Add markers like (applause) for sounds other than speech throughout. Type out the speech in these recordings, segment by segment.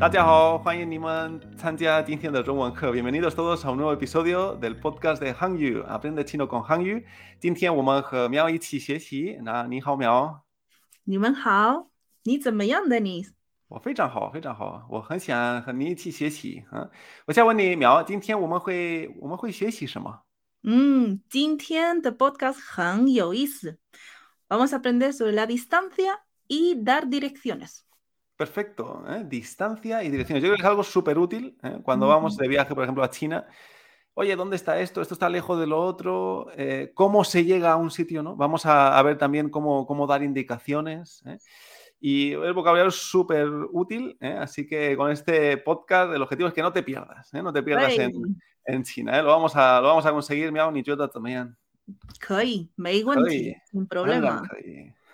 大家好，欢迎你们参加今天的中文课。Bienvenidos todos a un nuevo episodio del podcast de Hangyu, aprende chino con Hangyu。今天我们和苗一起学习。那你好，苗。你们好，你怎么样，Dennis？我非常好，非常好。我很想和你一起学习啊。我想问你，苗，今天我们会我们会学习什么？嗯，今天的 podcast 很有意思。Vamos a aprender sobre la distancia y dar direcciones. Perfecto, ¿eh? distancia y direcciones. Yo creo que es algo súper útil ¿eh? cuando vamos de viaje, por ejemplo, a China. Oye, ¿dónde está esto? Esto está lejos de lo otro. Eh, ¿Cómo se llega a un sitio? ¿no? Vamos a, ver también cómo, cómo dar indicaciones. Y el vocabulario es súper útil, así que con este podcast el objetivo es que no te pierdas, no te pierdas en, en, China. Lo, vamos a, lo vamos a conseguir, Miao, ni yo también. Me sin problema.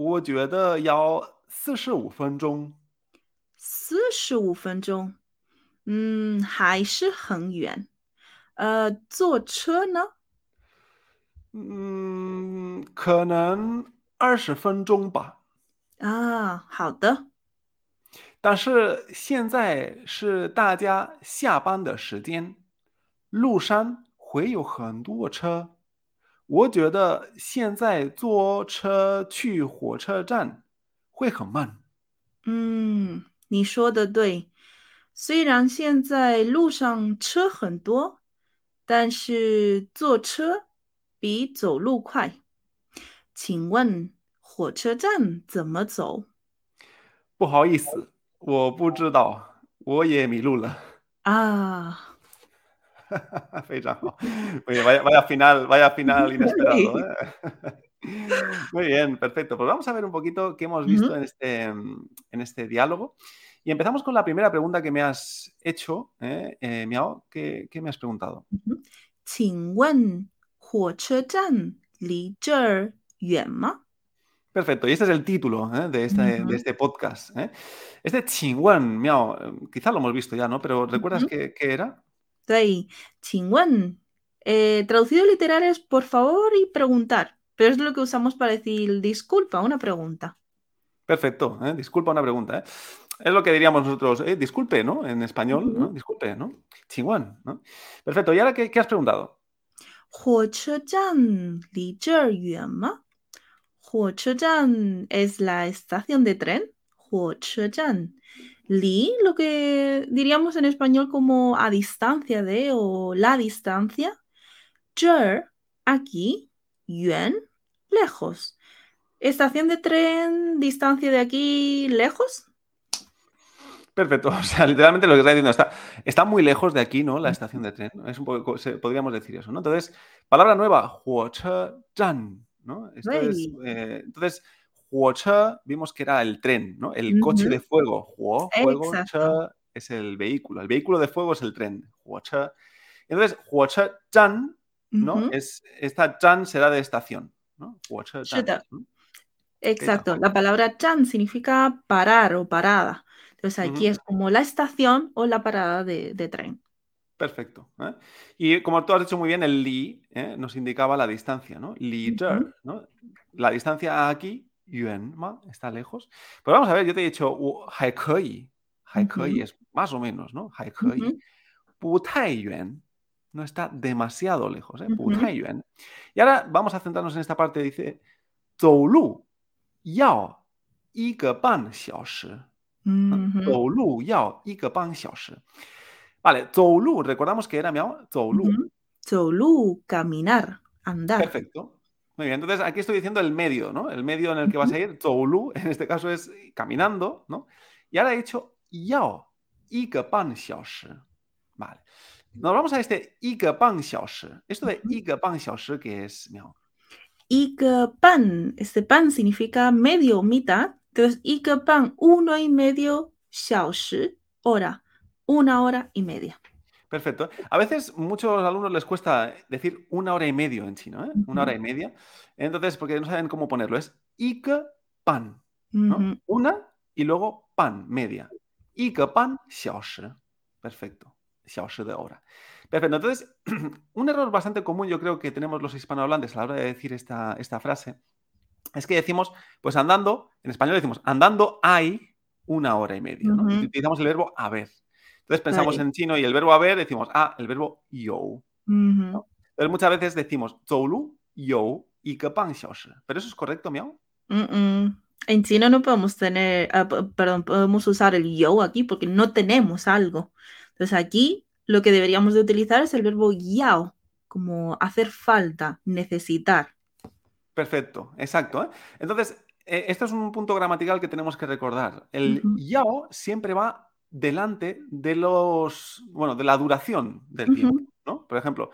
我觉得要四十五分钟。四十五分钟，嗯，还是很远。呃，坐车呢？嗯，可能二十分钟吧。啊，好的。但是现在是大家下班的时间，路上会有很多车。我觉得现在坐车去火车站会很慢。嗯，你说的对。虽然现在路上车很多，但是坐车比走路快。请问火车站怎么走？不好意思，我不知道，我也迷路了。啊。(laughs) vaya, vaya final, vaya final (laughs) inesperado. ¿eh? (laughs) Muy bien, perfecto. Pues vamos a ver un poquito qué hemos visto en, este, en este diálogo. Y empezamos con la primera pregunta que me has hecho, ¿eh? eh Miao, ¿qué, ¿qué, me has preguntado? Perfecto, y este es el título ¿eh? de, este, de, este, podcast. ¿eh? Este Qingwen, Miao, quizá lo hemos visto ya, ¿no? Pero ¿recuerdas qué, qué era? Ahí. Eh, traducido literal es por favor y preguntar, pero es lo que usamos para decir disculpa, una pregunta. Perfecto, ¿eh? disculpa, una pregunta. ¿eh? Es lo que diríamos nosotros, disculpe, ¿no? En español, ¿no? Disculpe, ¿no? Perfecto, ¿y ahora qué, qué has preguntado? es la estación de tren. Li, lo que diríamos en español como a distancia de o la distancia. Zhe, aquí. Yuan, lejos. Estación de tren, distancia de aquí, lejos. Perfecto. (laughs) O sea, literalmente lo que está diciendo está, está muy lejos de aquí, ¿no? La estación de tren. Es un poco, podríamos decir eso, ¿no? Entonces, palabra nueva, Zhan, ¿no? Esto es, eh, entonces, Huoche vimos que era el tren, ¿no? El coche de fuego. Huo, fuego, es el vehículo. El vehículo de fuego es el tren. Huoche. Entonces, Huoche Zhan, ¿no? es, esta Zhan será de estación, ¿no? Huoche Exacto. La palabra Zhan significa parar o parada. Entonces, aquí es como la estación o la parada de, tren. Perfecto. ¿eh? Y como tú has dicho muy bien, el li ¿eh? nos indicaba la distancia, ¿no? Li ¿no? La distancia aquí yuan está lejos. Pero vamos a ver, yo te he dicho haikei. Haikei es más o menos, ¿no? Haikei. Putai yuan no está demasiado lejos, ¿eh? Putai yuan. Y ahora vamos a centrarnos en esta parte. Dice, Zhou yao ige ban xiaoshi. Zhou yao ige ban xiaoshi. Vale, Zhou recordamos que era miao, Zhou Zhou caminar, andar. Perfecto. Muy bien, entonces aquí estoy diciendo el medio, ¿no? El medio en el que vas a ir, Zhoulu, (laughs) en este caso es caminando, ¿no? Y ahora he dicho yao, ige ban xiaoshi. Vale. Nos vamos a este ige ban xiaoshi. Esto de ige ban xiaoshi, ¿qué es, Miao? Ige pan, este pan significa medio, mitad. Entonces, ige pan, uno y medio xiaoshi, hora. una hora y media. Perfecto. A veces muchos alumnos les cuesta decir una hora y medio en chino, ¿eh? Una hora y media. Entonces, porque no saben cómo ponerlo. Es ike pan. ¿no? Una y luego pan, media. Ike pan, xiaoshi. Perfecto. Xiaoshi de hora. Perfecto. Entonces, (clears throat) un error bastante común yo creo que tenemos los hispanohablantes a la hora de decir esta, esta frase es que decimos, pues andando, en español decimos, andando hay una hora y media, ¿no? Utilizamos el verbo haber. Entonces pensamos en chino y el verbo haber, decimos, ah, el verbo yo. Entonces muchas veces decimos, zolu, yo y que pan ¿Pero eso es correcto, Miao? En chino no podemos tener, ah, perdón, podemos usar el yo aquí porque no tenemos algo. Entonces aquí lo que deberíamos de utilizar es el verbo yao, como hacer falta, necesitar. Perfecto, exacto. ¿eh? Entonces, eh, este es un punto gramatical que tenemos que recordar. El uh -huh. yao siempre va delante de los, bueno, de la duración del tiempo, ¿no? Por ejemplo,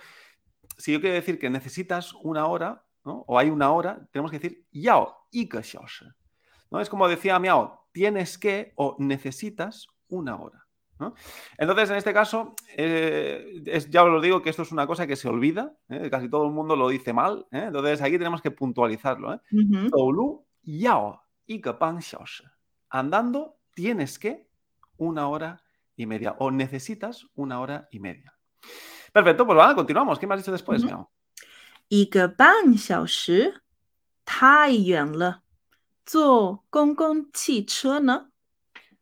si yo quiero decir que necesitas una hora. O hay una hora, tenemos que decir yao y ¿no? Es como decía Miao, tienes que o necesitas una hora. Entonces, en este caso, eh, es, ya os lo digo que esto es una cosa que se olvida, ¿eh? casi todo el mundo lo dice mal, ¿eh? entonces aquí tenemos que puntualizarlo. Yao y Andando, tienes que una hora y media o necesitas una hora y media. Perfecto, pues vale, continuamos. ¿Qué me has dicho después, Ujú. Miao? 一个半小时太远了，坐公共汽车呢？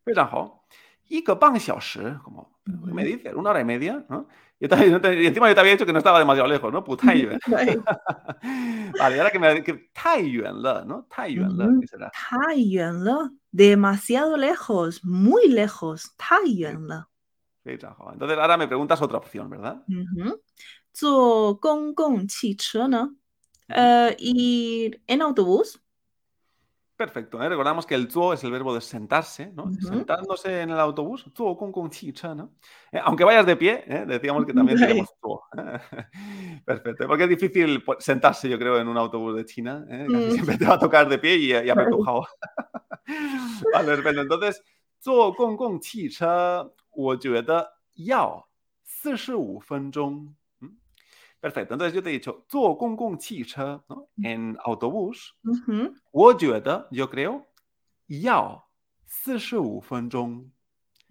非常好。一个半小时, como ¿qué me Ujú. dices? Una hora y media, ¿no? Yo también- yo te- y encima yo te había dicho que no estaba demasiado lejos, ¿no? 不太远. Right. (laughs) vale, y ahora que me que 太远了, ¿no? 太远了, Ujú. ¿qué será? 太远了 demasiado lejos, muy lejos, Entonces ahora me preguntas otra opción, ¿verdad? Uh -huh. uh, ir en autobús. Perfecto. ¿eh? Recordamos que el zuo es el verbo de sentarse, ¿no? Sentándose en el autobús, zuo con con chicha, ¿no? Eh, aunque vayas de pie, ¿eh? decíamos que también tenemos (laughs) zuo. ¿eh? (laughs) Perfecto. Porque es difícil pues, sentarse, yo creo, en un autobús de China. Casi mm. siempre te va a tocar de pie y, y apretujado. (laughs) (laughs) vale, perfecto, entonces, zuo con con chicha, 我觉得要45分钟. ¿Mm? Perfecto, entonces yo te he dicho, 坐公共汽车, ¿no? En autobús, Ujú. 我觉得 yo creo 要45分钟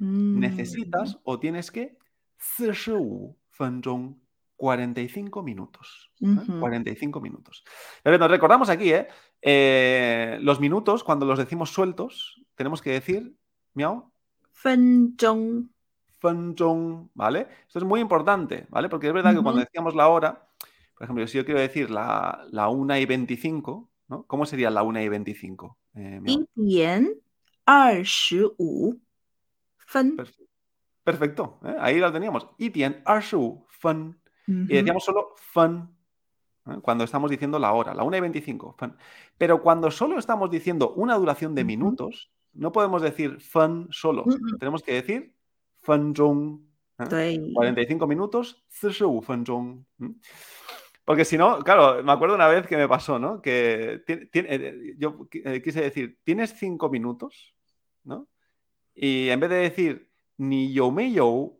Mm. necesitas o tienes que 45分钟 45 minutos ¿eh? Ujú. 45 minutos Pero nos recordamos aquí ¿eh? Eh, los minutos, cuando los decimos sueltos, tenemos que decir, miau. Fen zhong. Fen zhong, ¿vale? Esto es muy importante, ¿vale? Porque es verdad que cuando decíamos la hora, por ejemplo, si yo quiero decir la, la 1 y 25, ¿no? ¿Cómo sería la 1 y 25? Eh, Perfecto, ¿eh? ahí lo teníamos. Y fen. Y decíamos solo fen cuando estamos diciendo la hora, la 1 y 25. Pero cuando solo estamos diciendo una duración de minutos, no podemos decir fun solo. Tenemos que decir fun zhong. ¿eh? 45 minutos, Porque si no, claro, me acuerdo una vez que me pasó, ¿no? Que eh, eh, yo eh, quise decir, tienes cinco minutos, ¿no? Y en vez de decir ni yo me yo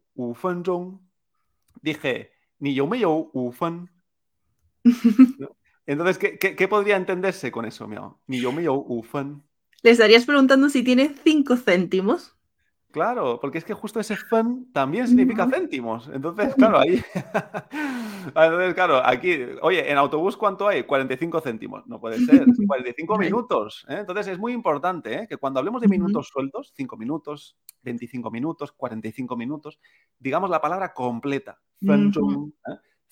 dije ni yo me yo u fun ¿no? Entonces, ¿qué, qué, qué podría entenderse con eso, Miao? Ni yo me yo u fen. Le estarías preguntando si tiene cinco céntimos. Claro, porque es que justo ese fen también significa céntimos. Entonces, claro, ahí. (laughs) Entonces, claro, aquí, oye, en autobús, ¿cuánto hay? 45 céntimos. No puede ser, es (laughs) 45 Right. minutos. ¿eh? Entonces, es muy importante ¿eh? que cuando hablemos de minutos sueltos, 5 minutos, 25 minutos, 45 minutos, digamos la palabra completa. ¿eh?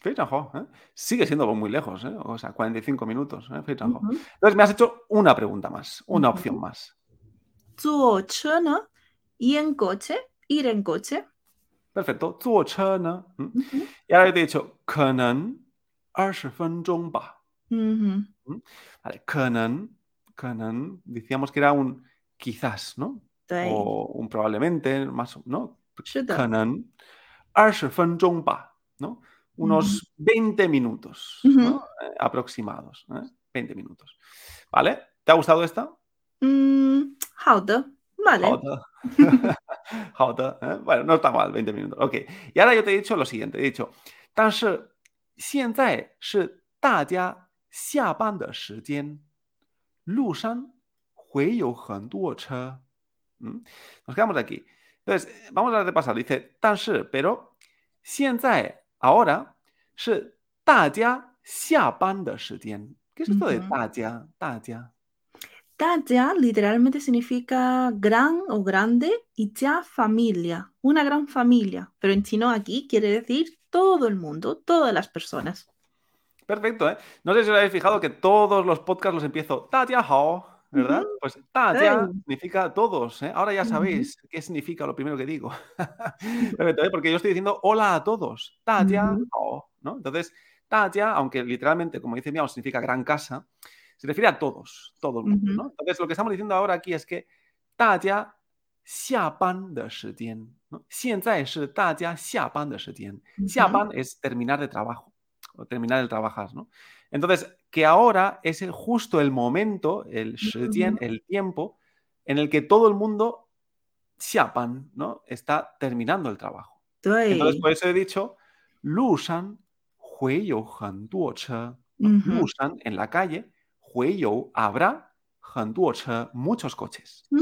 非常好, ¿eh? Sigue siendo muy lejos, ¿eh? O sea, 45 minutos, ¿eh? 非常好. Ujú. Entonces me has hecho una pregunta más, una Ujú. opción más. 坐车呢？y en coche, ir en coche. Perfecto. 坐车呢? ¿Mm? Ujú, Y ahora yo te he dicho, 可能二十分钟吧. ujú, ¿Mm? Vale, 可能,可能, decíamos que era un quizás, ¿no? 对， O un probablemente, más, o- ¿no? 是的。可能二十分钟吧, ¿no? Unos 20 minutos, ¿no? Ujú. Eh, aproximados, ¿eh? 20 minutos. ¿Vale? ¿Te ha gustado esta? 嗯，好的，vale。好的.好的, (laughs) ¿eh? Bueno, no está mal, 20 minutos. Ok. Y ahora yo te he dicho lo siguiente, he dicho, 但是现在是大家下班的时间，路上会有很多车。¿Mm? Nos quedamos aquí. Entonces, vamos a repasar. Dice, 但是, pero, 现在, Ahora es ¿Qué es esto de Taya. Taya literalmente significa gran o grande y ya familia, una gran familia. Pero en chino aquí quiere decir todo el mundo, todas las personas. Perfecto, ¿eh? No sé si os habéis fijado que todos los podcasts los empiezo Taya ¿verdad? Pues ta ya significa todos. ¿eh? Ahora ya sabéis qué significa lo primero que digo. (laughs) (laughs) ¿eh? Porque yo estoy diciendo hola a todos. Ta ya, oh", ¿no? Entonces, ta ya, aunque literalmente, como dice Miao, significa gran casa, se refiere a todos, todo el mundo. Entonces, lo que estamos diciendo ahora aquí es que ta ya, es terminar de trabajo o terminar el trabajar, ¿no? Entonces, que ahora es justo el momento, el tiempo, en el que todo el mundo, Xiapan, ¿no? Está terminando el trabajo. Entonces, por eso he dicho, en la calle, Hui habrá Han muchos coches. ¿Eh?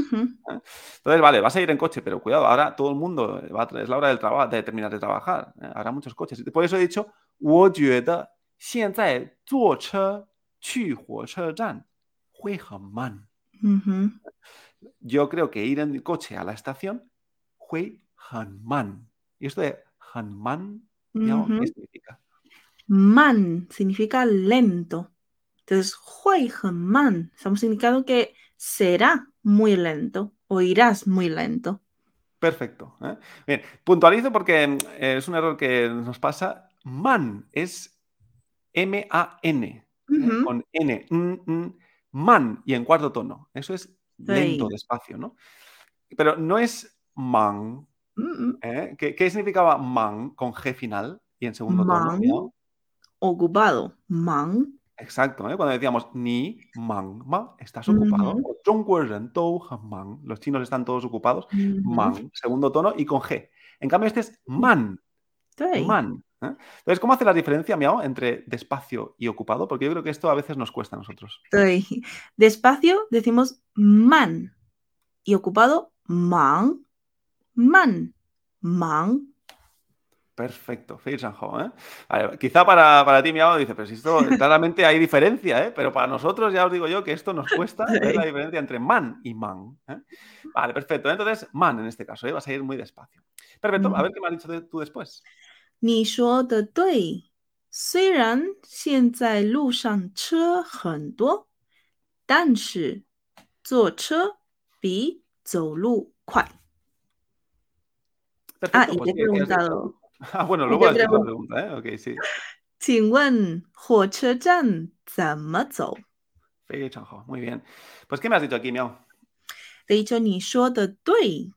Entonces, vale, vas a ir en coche, pero cuidado, ahora todo el mundo, va a, es la hora del de terminar de trabajar, ¿eh? habrá muchos coches. Por eso he dicho, Wo 现在坐车去火车站会很慢。 Ujú. Yo creo que ir en coche a la estación 会很慢. ¿Y esto de 很慢, Miao, Ujú. qué significa? Man significa lento. Entonces, 会很慢 estamos indicando que será muy lento o irás muy lento. Perfecto. ¿eh? Bien, puntualizo porque mm, es un error que nos pasa. Man es M-A-N, ¿eh? con N, man, y en cuarto tono. Eso es lento, despacio, ¿no? Pero no es man. ¿eh? ¿Qué, significaba man con G final y en segundo tono? Ocupado, man. Exacto, ¿eh? cuando decíamos ni man, ma, estás ocupado. -huh. man, los chinos están todos ocupados, -huh. man, segundo tono y con G. En cambio, este es man, 对。Man. ¿eh? Entonces, ¿cómo hace la diferencia, Miao, entre despacio y ocupado? Porque yo creo que esto a veces nos cuesta a nosotros. 对。Despacio decimos man. Y ocupado, man. Man. Man. Perfecto, ¿eh? Quizá para, para ti, Miao, dice, pero si esto (laughs) claramente hay diferencia, ¿eh? Pero para nosotros ya os digo yo que esto nos cuesta (laughs) ver la diferencia entre man y man. ¿eh? Vale, perfecto. Entonces, man en este caso, ¿eh? vas a ir muy despacio. Perfecto, a ver qué me has dicho de- tú después. 你说的对，虽然现在路上车很多，但是坐车比走路快。 Perfecto, Ah, y pues te he ¿qué- qué has dicho? preguntado, (laughs) Ah, bueno, y luego te has dicho la pregun- pregunta, ¿eh? Ok, sí. (laughs) 请问火车站怎么走？ Fei Sanjo, muy bien. Pues, ¿qué me has dicho aquí, Miao? Te he dicho你说的对，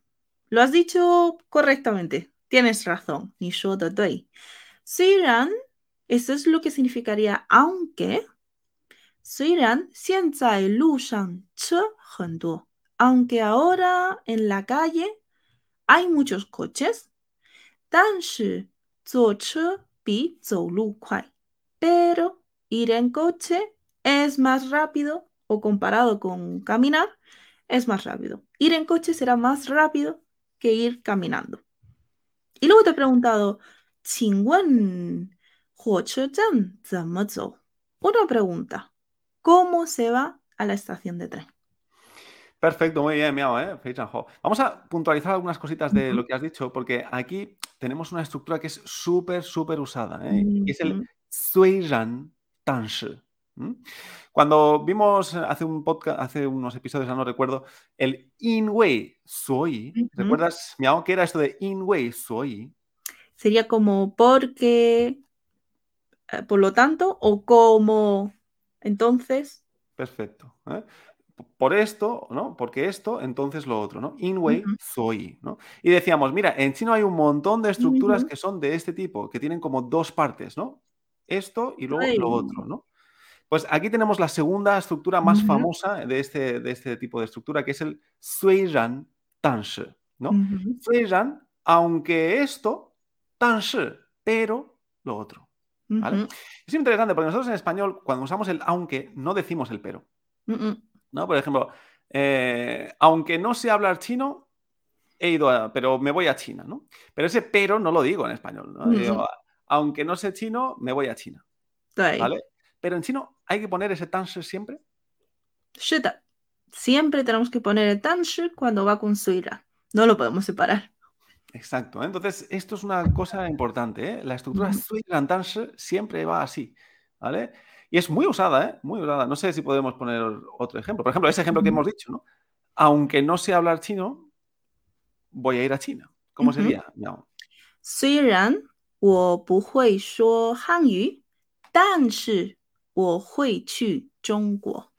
lo has dicho correctamente. Tienes razón, ni yo te doy. Suiran, eso es lo que significaría aunque. Suiran, sienzai lu shang che hen. Aunque ahora en la calle hay muchos coches, dan shi zuo che bi zou lu kuai. Pero ir en coche es más rápido o comparado con caminar es más rápido. Ir en coche será más rápido que ir caminando. Y luego te he preguntado, Qingwen, Huochuzhan, Zamozhou. Una pregunta, ¿cómo se va a la estación de tren? Perfecto, muy bien, Miao, ¿eh? Vamos a puntualizar algunas cositas de lo que has dicho, porque aquí tenemos una estructura que es súper, súper usada, eh, es el mm. Suiran Tanshi. Cuando vimos hace un podcast, hace unos episodios, no recuerdo, el in Inwei Soy, uh -huh. ¿recuerdas, qué era esto de in Inwei Soy? Sería como porque, eh, por lo tanto, o como, entonces. Perfecto. ¿eh? Por esto, ¿no? Porque esto, entonces lo otro, ¿no? Inwei uh. Soy, ¿no? Y decíamos, mira, en chino hay un montón de estructuras que son de este tipo, que tienen como dos partes, ¿no? Esto y luego lo otro, ¿no? Pues aquí tenemos la segunda estructura más famosa de este, de este tipo de estructura, que es el Suiran Tanshi. ¿no? Uh aunque esto, Tanshi, pero lo otro. Es interesante porque nosotros en español, cuando usamos el aunque, no decimos el pero. ¿no? Por ejemplo, eh, aunque no sé hablar chino, he ido a, pero me voy a China, ¿no? Pero ese pero no lo digo en español, ¿no? Digo, aunque no sé chino, me voy a China. ¿Vale? Pero en chino hay que poner ese 但是 siempre. 是的，siempre tenemos que poner el 但是 cuando va con su ira. No lo podemos separar. Exacto. ¿eh? Entonces, esto es una cosa importante. ¿eh? La estructura Ujú. sui danshi siempre va así. ¿Vale? Y es muy usada, ¿eh? Muy usada. No sé si podemos poner otro ejemplo. Por ejemplo, ese ejemplo que Ujú. hemos dicho, ¿no? Aunque no sé hablar chino, voy a ir a China. ¿Cómo Ujú. sería? No. 虽然我不会说汉语，但是 我会去中国。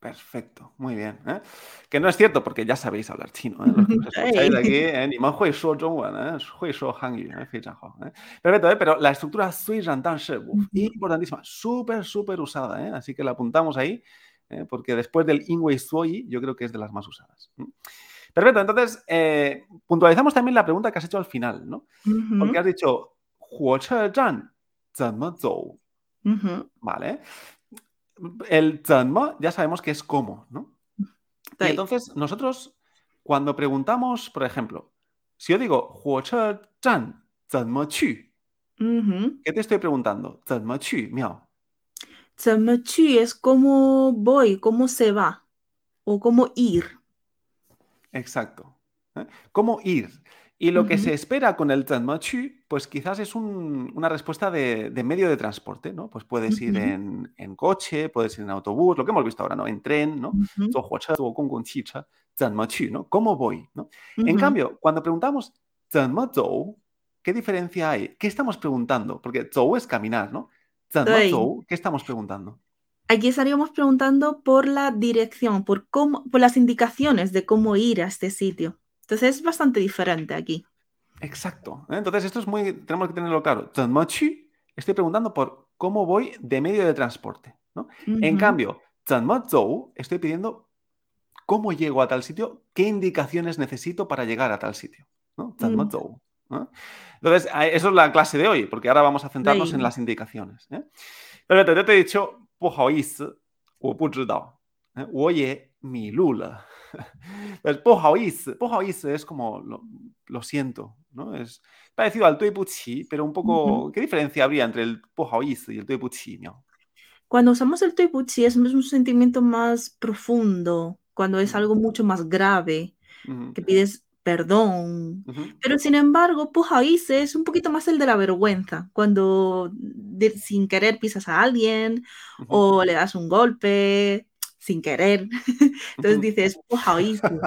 Perfecto, muy bien. ¿eh? Que no es cierto porque ya sabéis hablar chino. ¿eh? Los que nos escucháis de aquí, ¿eh? ni más hui shuo zhongwen, ¿eh? hui shuo hanyu, ¿eh? Fei zhan hao, ¿eh? Perfecto, ¿eh? pero la estructura sui ran dan shi, uf, Ujú. importantísima, súper, súper usada. ¿eh? Así que la apuntamos ahí, ¿eh? porque después del inwei suoi, yo creo que es de las más usadas. ¿eh? Perfecto, entonces eh, puntualizamos también la pregunta que has hecho al final, ¿no? Ujú. Porque has dicho, huoche zhan, zhenme zou, ¿Vale? El tanma ya sabemos que es cómo, ¿no? Y entonces nosotros, cuando preguntamos, por ejemplo, si yo digo, zhan, ¿Qué te estoy preguntando? Qu, es cómo voy, cómo se va o cómo ir. Exacto. ¿Eh? ¿Cómo ir? Y lo que se espera con el Transmachu, pues quizás es una respuesta de, medio de transporte, ¿no? Pues puedes ir en, coche, puedes ir en autobús, lo que hemos visto ahora, ¿no? En tren, ¿no? ¿no? ¿Cómo voy? ¿no? En cambio, cuando preguntamos ¿qué diferencia hay? ¿Qué estamos preguntando? Porque zou es caminar, ¿no? ¿qué estamos preguntando? Aquí estaríamos preguntando por la dirección, por, cómo, por las indicaciones de cómo ir a este sitio. Entonces es bastante diferente aquí. Exacto. ¿eh? Entonces, esto es muy. Tenemos que tenerlo claro. 怎么去, Estoy preguntando por cómo voy de medio de transporte. ¿no? En Ujú. cambio, 怎么走, estoy pidiendo cómo llego a tal sitio, qué indicaciones necesito para llegar a tal sitio. ¿no? 怎么 Mm. 走, ¿no? Entonces, a- eso es la clase de hoy, porque ahora vamos a centrarnos en Sí. las indicaciones. ¿eh? Pero yo te he dicho, 不好意思,我不知道,¿eh? 我也迷 El pohaoiz, pohaoiz es como lo, siento, ¿no? Es parecido al tuipuchi, pero un poco. ¿Qué diferencia habría entre el pohaoiz y el tuipuchi, ¿no? Cuando usamos el tuipuchi es un sentimiento más profundo, cuando es algo mucho más grave, que pides perdón. Pero sin embargo, pohaoiz es un poquito más el de la vergüenza, cuando sin querer pisas a alguien o le das un golpe sin querer. (laughs) Entonces dices, pujaoísmo.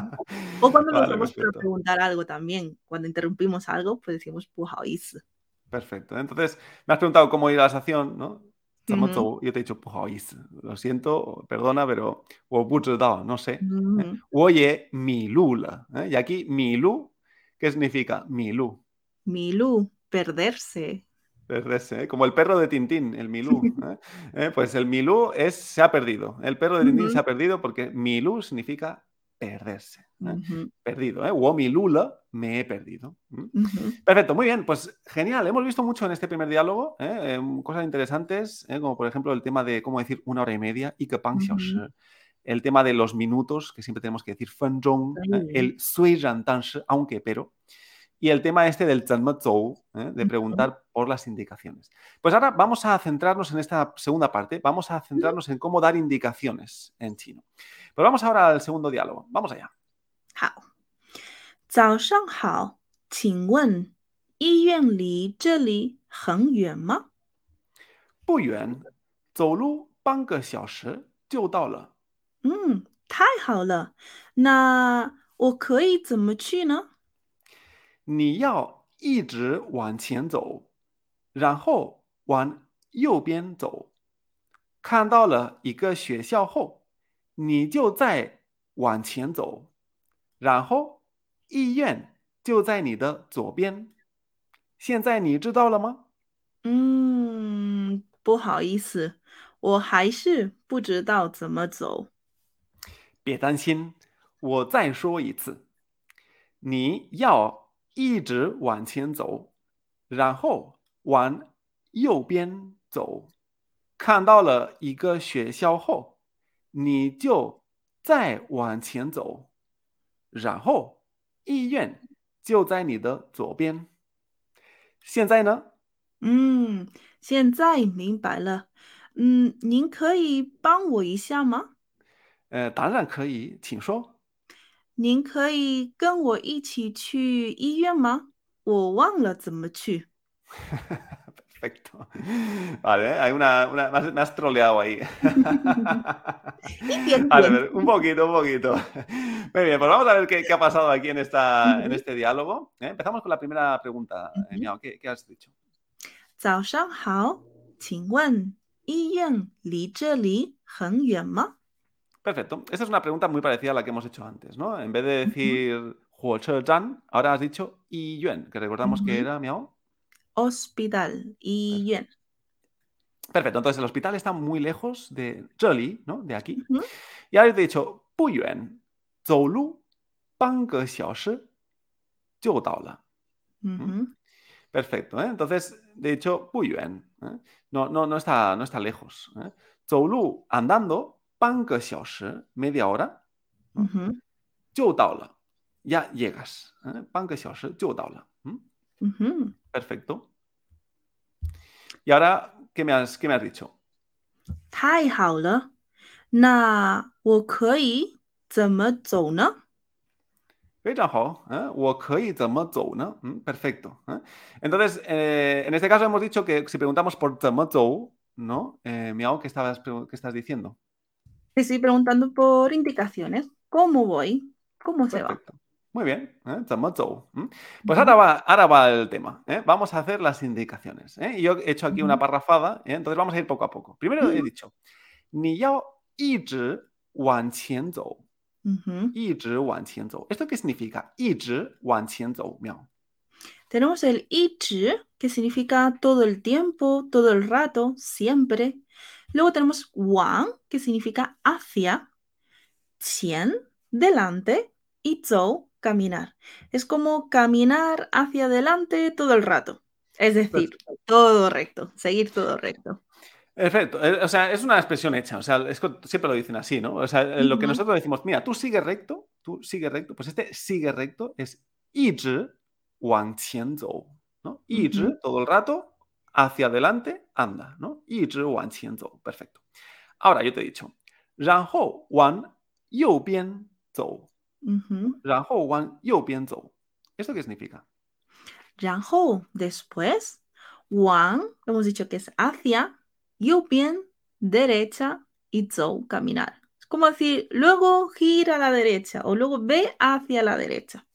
O cuando nos vamos perfecto. a preguntar algo también, cuando interrumpimos algo, pues decimos pujaoísmo. Perfecto. Entonces, me has preguntado cómo ir a la estación, ¿no? Yo te he dicho, pujaoísmo. Lo siento, perdona, pero no sé. ¿eh? Oye, milula. ¿eh? Y aquí, milu, ¿qué significa milu? Milu, perderse perderse. Perderse, ¿eh? Como el perro de Tintín, el Milú. ¿eh? ¿Eh? Pues el Milú es se ha perdido. El perro de Tintín se ha perdido porque Milú significa perderse. ¿eh? Perdido. ¿eh? Wo Milula, me he perdido. Perfecto, muy bien. Pues genial. Hemos visto mucho en este primer diálogo. Em, cosas interesantes, como por ejemplo el tema de cómo decir una hora y media, y que. El tema de los minutos, que siempre tenemos que decir el sui aunque pero Y el tema este del 怎么走, ¿eh? de Ujú. preguntar por las indicaciones. Pues ahora vamos a centrarnos en esta segunda parte, vamos a centrarnos en cómo dar indicaciones en chino. Pues vamos ahora al segundo diálogo. Vamos allá. 好，早上好，请问医院离这里很远吗？不远，走路半个小时就到了。嗯，太好了，那我可以怎么去呢？ 你要一直往前走，然后往右边走，看到了一个学校后，你就再往前走，然后医院就在你的左边。现在你知道了吗？嗯，不好意思，我还是不知道怎么走。别担心，我再说一次，你要一直往前走，然后往右边走，看到了一个学校后，你就再往前走，然后医院就在你的左边。现在呢？嗯，现在明白了。嗯，您可以帮我一下吗？呃，当然可以，请说。您可以跟我一起去医院吗？我忘了怎么去。 Perfecto. (laughs) Vale, hay una, una- me has- me has troleado ahí. (laughs) (laughs) 一点 Vale, 点。 vale, un poquito, un poquito. Muy bien, pues vamos a ver qué, qué ha pasado aquí en, esta, en este diálogo. ¿eh? Empezamos con la primera pregunta. eh, Ujú. Miao, ¿qué, qué has dicho? 早上好，请问医院离这里很远吗？ Perfecto. Esta es una pregunta muy parecida a la que hemos hecho antes, ¿no? En vez de decir Huozhetan, ahora has dicho Yuen, que recordamos que era Miao. Hospital Yuen. Perfecto, entonces el hospital está muy lejos de Zheli, ¿no? De aquí. Y ahora te he dicho Puyuan, Zoulu, Pange Xiaoshi, ¿Mm? Perfecto, ¿eh? Entonces, de hecho, Puyuan. ¿eh? No, no, no, está, no está lejos. ¿eh? Zoulu, andando, 半个小时 media hora Ujú. 就到了 ya llegas. ¿eh? 半个小时就到了 ¿m? Ujú. Perfecto. Y ahora, ¿qué me has, qué me has dicho? 太好了，那我可以怎么走呢？非常好, ¿eh? 我可以怎么走呢? Mm, Perfecto. ¿eh? Entonces, eh, en este caso hemos dicho que si preguntamos por 怎么走, ¿no? Eh, Miao, ¿qué, estabas, pregu- qué estás diciendo? Sí, preguntando por indicaciones. ¿Cómo voy? ¿Cómo se va? Muy bien, ¿eh? Pues ahora va, ahora va el tema. ¿eh? Vamos a hacer las indicaciones. ¿eh? Yo he hecho aquí una parrafada, ¿eh? entonces vamos a ir poco a poco. Primero he dicho, ni yao ¿Esto qué significa? Tenemos el yi que significa todo el tiempo, todo el rato, siempre. Luego tenemos wang, que significa hacia, qian, delante, y zhou, caminar. Es como caminar hacia adelante todo el rato. Es decir, todo recto, seguir todo recto. Perfecto. Eh, O sea, es una expresión hecha. O sea, es que siempre lo dicen así, ¿no? O sea, eh, lo que Ujú. nosotros decimos, mira, tú sigue recto, tú sigue recto. Pues este sigue recto es 一直往前走, ¿no? 一直 Ujú. todo el rato hacia adelante anda, ¿no? Y perfecto. Ahora yo te he dicho, Ranho Wan Yu Bien Zou. Ranho Wan Yu Bien ¿Esto qué significa? Ranho, después, Wan, hemos dicho que es hacia, Yu Bien, derecha, y Zou, caminar. Es como decir, luego gira a la derecha o luego ve hacia la derecha.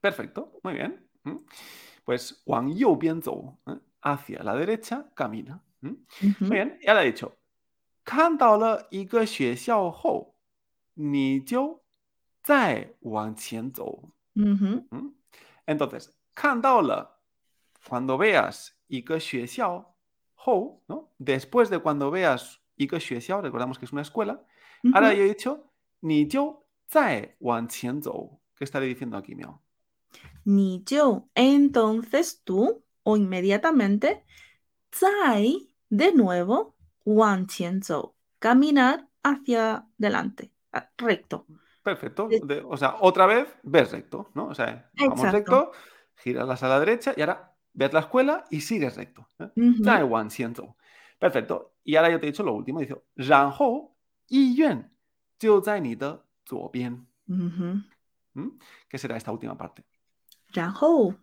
Perfecto, muy bien. Pues Wang Yu Bien Zou. ¿eh? hacia la derecha camina. ¿Mm? Uh -huh. Muy bien, ya lo he dicho. ¿Mm? Entonces, cuando veas ¿no? Después de cuando veas recordamos que es una escuela. Uh -huh. Ahora yo he dicho ni yo ¿Qué estaré diciendo aquí, Miao? Ni yo, entonces tú o inmediatamente, zai, de nuevo, wan zhou, caminar hacia adelante, ah, recto. Perfecto. De, o sea, otra vez ves recto, ¿no? O sea, vamos recto, giras a la derecha y ahora ves la escuela y sigues recto. Perfecto. Y ahora yo te he dicho lo último, dice, ran hou, yi yuan, ¿Mm? será esta última parte?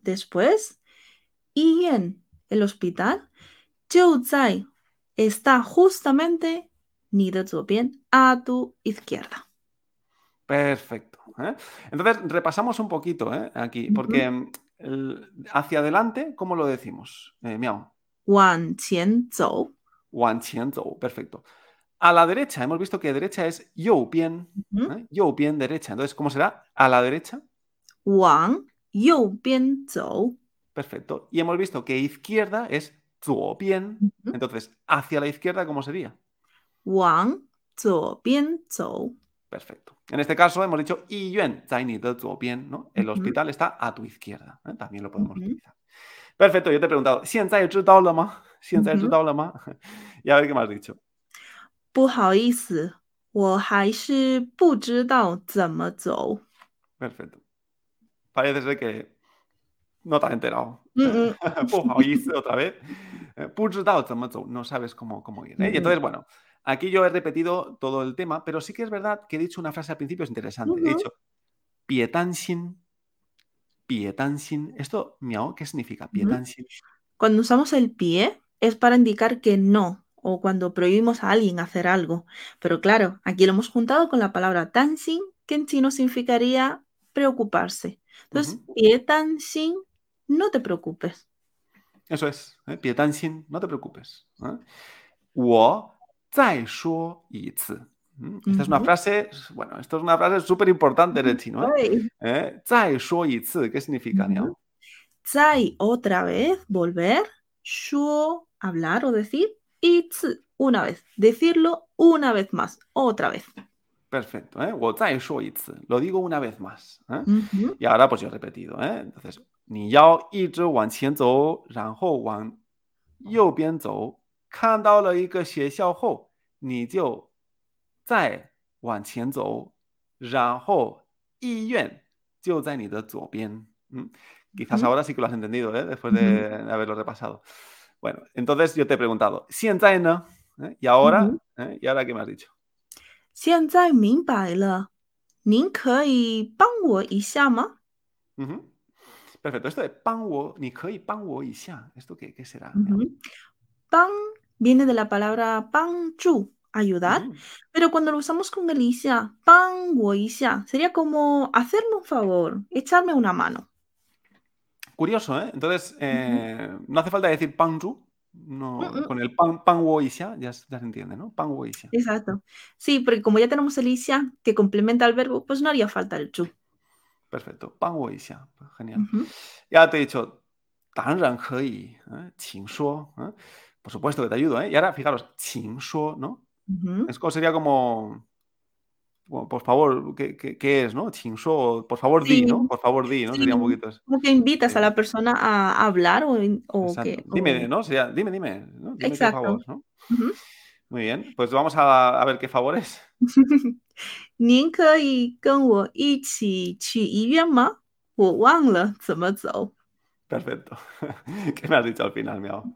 Después, Yen, el hospital, Zai está justamente ni de tu bien a tu izquierda. Perfecto. ¿eh? Entonces, repasamos un poquito ¿eh? aquí, porque mm, hacia adelante, ¿cómo lo decimos? Eh, miau. Wan qian zou. Wan qian zou, perfecto. A la derecha, hemos visto que derecha es you bien, uh ¿eh? bien derecha. Entonces, ¿cómo será? A la derecha. Wang you bien zou. perfecto. Y hemos visto que izquierda es 左边. Ujú. Entonces, hacia la izquierda, ¿cómo sería? 往左边走。 Perfecto. En este caso hemos dicho 医院在你的左边, ¿no? El Ujú. hospital está a tu izquierda. ¿eh? También lo podemos Ujú. utilizar. Perfecto, yo te he preguntado, 现在知道了吗?现在知道了吗? y a ver qué me has dicho. 不好意思，我还是不知道怎么走。 Perfecto. Parece ser que no te has enterado. Mm -mm. Por otra vez. Eh, no sabes cómo, cómo ir. ¿eh? entonces, bueno, aquí yo he repetido todo el tema, pero sí que es verdad que he dicho una frase al principio, es interesante. Uh -huh. He dicho, pietanshin, pietanshin. Esto, miao, ¿qué significa pietanshin? Cuando usamos el pie es para indicar que no, o cuando prohibimos a alguien hacer algo. Pero claro, aquí lo hemos juntado con la palabra tanshin, que en chino significaría preocuparse. Entonces, uh -huh. pie tanshin no te preocupes. Eso es, ¿eh? no te preocupes. ¿eh? Wo ¿eh? Esta es una frase, bueno, esto es una frase súper importante de chino. Eh? ¿Eh? ¿qué significa? Zai, otra vez, volver. Shuo, hablar o decir. Y una vez. Decirlo una vez más, otra vez. Perfecto, ¿eh? Wo shuo. Lo digo una vez más. Y ahora pues yo he repetido. Entonces, 你要一直往前走，然后往右边走，看到了一个学校后，你就再往前走，然后医院就在你的左边。Mm, Quizás Ujú. ahora sí que lo has entendido, ¿eh? Después de, de haberlo repasado. Bueno, entonces yo te he preguntado, 现在呢? ¿Eh? ¿Y ahora? Ujú. ¿Eh? ¿Y ahora qué me has dicho? 现在明白了。您可以帮我一下吗？Ujú. Perfecto. Esto de panwo, ni kei panwo y xia. ¿Esto qué, qué será? Pan viene de la palabra pan chu, ayudar. Mm. Pero cuando lo usamos con el isha, pan wo isha, sería como hacerme un favor, echarme una mano. Curioso, ¿eh? Entonces, eh, no hace falta decir pan chu, no, mm, mm. con el pan, pan woisha ya, ya, se entiende, ¿no? Pan woisha. Exacto. Sí, porque como ya tenemos el isha que complementa al verbo, pues no haría falta el chu perfecto. Panwoisia, genial. Uh -huh. Ya te he dicho, Tanranhei, ¿eh? Qingshuo, ¿eh? Por supuesto que te ayudo, ¿eh? Y ahora, fijaros, Qingshuo, ¿no? Es como sería como por favor, ¿qué, es, no? Chinso, por favor di, ¿no? Por favor di, ¿no? Sería un poquito Como que invitas a la persona a hablar o, o que... Dime, ¿no? Sería, dime, dime, ¿no? Dime Exacto. Qué favor, ¿no? Muy bien, pues vamos a, a ver qué favores. (laughs) (laughs) 您可以跟我一起去医院吗？我忘了怎么走。 Perfecto. (laughs) ¿Qué me has dicho al final, miau?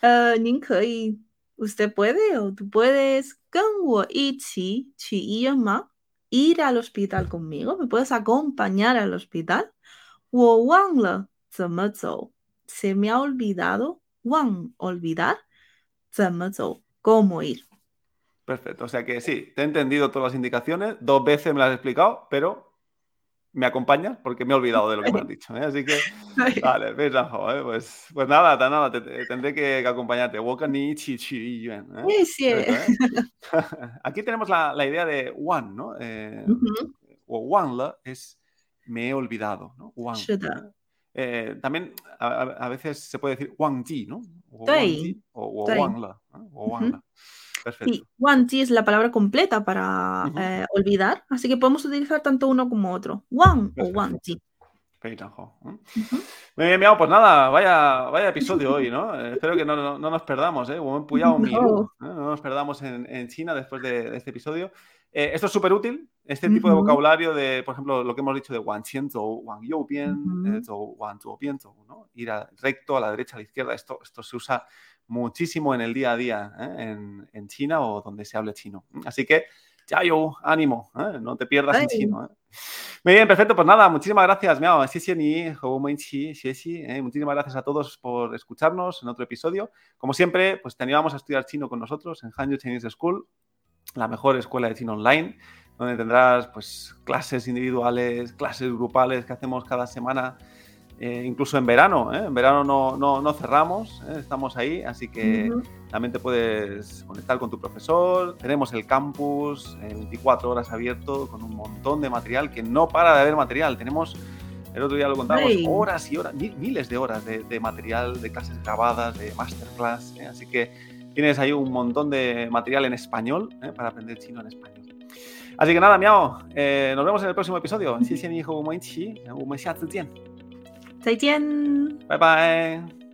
呃，(laughs) 您可以，usted puede o tú puedes 跟我一起去医院吗？Ir al hospital conmigo, ¿me puedes acompañar al hospital? 我忘了怎么走，se me ha olvidado, 忘 olvidar, 怎么走，cómo ir. Perfecto, o sea que sí, te he entendido todas las indicaciones, dos veces me las has explicado, pero me acompañas porque me he olvidado de lo que me has dicho. ¿eh? Así que, (laughs) vale, pues, ¿eh? pues, pues nada, nada, te, te, tendré que, que acompañarte. Ni chi, chi, ¿eh? Sí, sí. ¿eh? (laughs) Aquí tenemos la, la, idea de one, ¿no? Eh, uh -huh. O one la es me he olvidado, ¿no? One. ¿eh? también a, a, veces se puede decir wang ji, ¿no? O wang o, o, la, o la. Uh -huh. Perfecto. Sí, Wanji es la palabra completa para Ujú. eh, olvidar, así que podemos utilizar tanto uno como otro. Wan o. Ujú. Muy bien, Miao, pues nada, vaya, vaya episodio hoy, ¿no? Eh, espero que no, no- no nos perdamos, ¿eh? Women Puyao No. ¿eh? No nos perdamos en, en China después de, de este episodio. Eh, esto es súper útil, este tipo de vocabulario de, por ejemplo, lo que hemos dicho de Wan Qian Zou, Wan You Bien, Ujú. eh, Zuo Bien Zou, ¿no? Ir a- recto a la derecha, a la izquierda. Esto, esto se usa muchísimo en el día a día ¿eh? en, en China o donde se hable chino. Así que, yo, ánimo, ¿eh? no te pierdas en Ay. chino. ¿eh? Muy bien, perfecto. Pues nada, muchísimas gracias, Miao. ¿eh? Muchísimas gracias a todos por escucharnos en otro episodio. Como siempre, pues te animamos a estudiar chino con nosotros en Hanyu Chinese School, la mejor escuela de chino online, donde tendrás pues clases individuales, clases grupales que hacemos cada semana eh, incluso en verano. ¿eh? En verano no, no, no cerramos, ¿eh? estamos ahí, así que Ujú. también te puedes conectar con tu profesor. Tenemos el campus eh, 24 horas abierto con un montón de material que no para de haber material. Tenemos, el otro día lo contábamos, Sí. horas y horas, mi- miles de horas de, de material, de clases grabadas, de masterclass. ¿eh? Así que tienes ahí un montón de material en español ¿eh? para aprender chino en español. Así que nada, miau, eh, nos vemos en el próximo episodio. 再见。拜拜。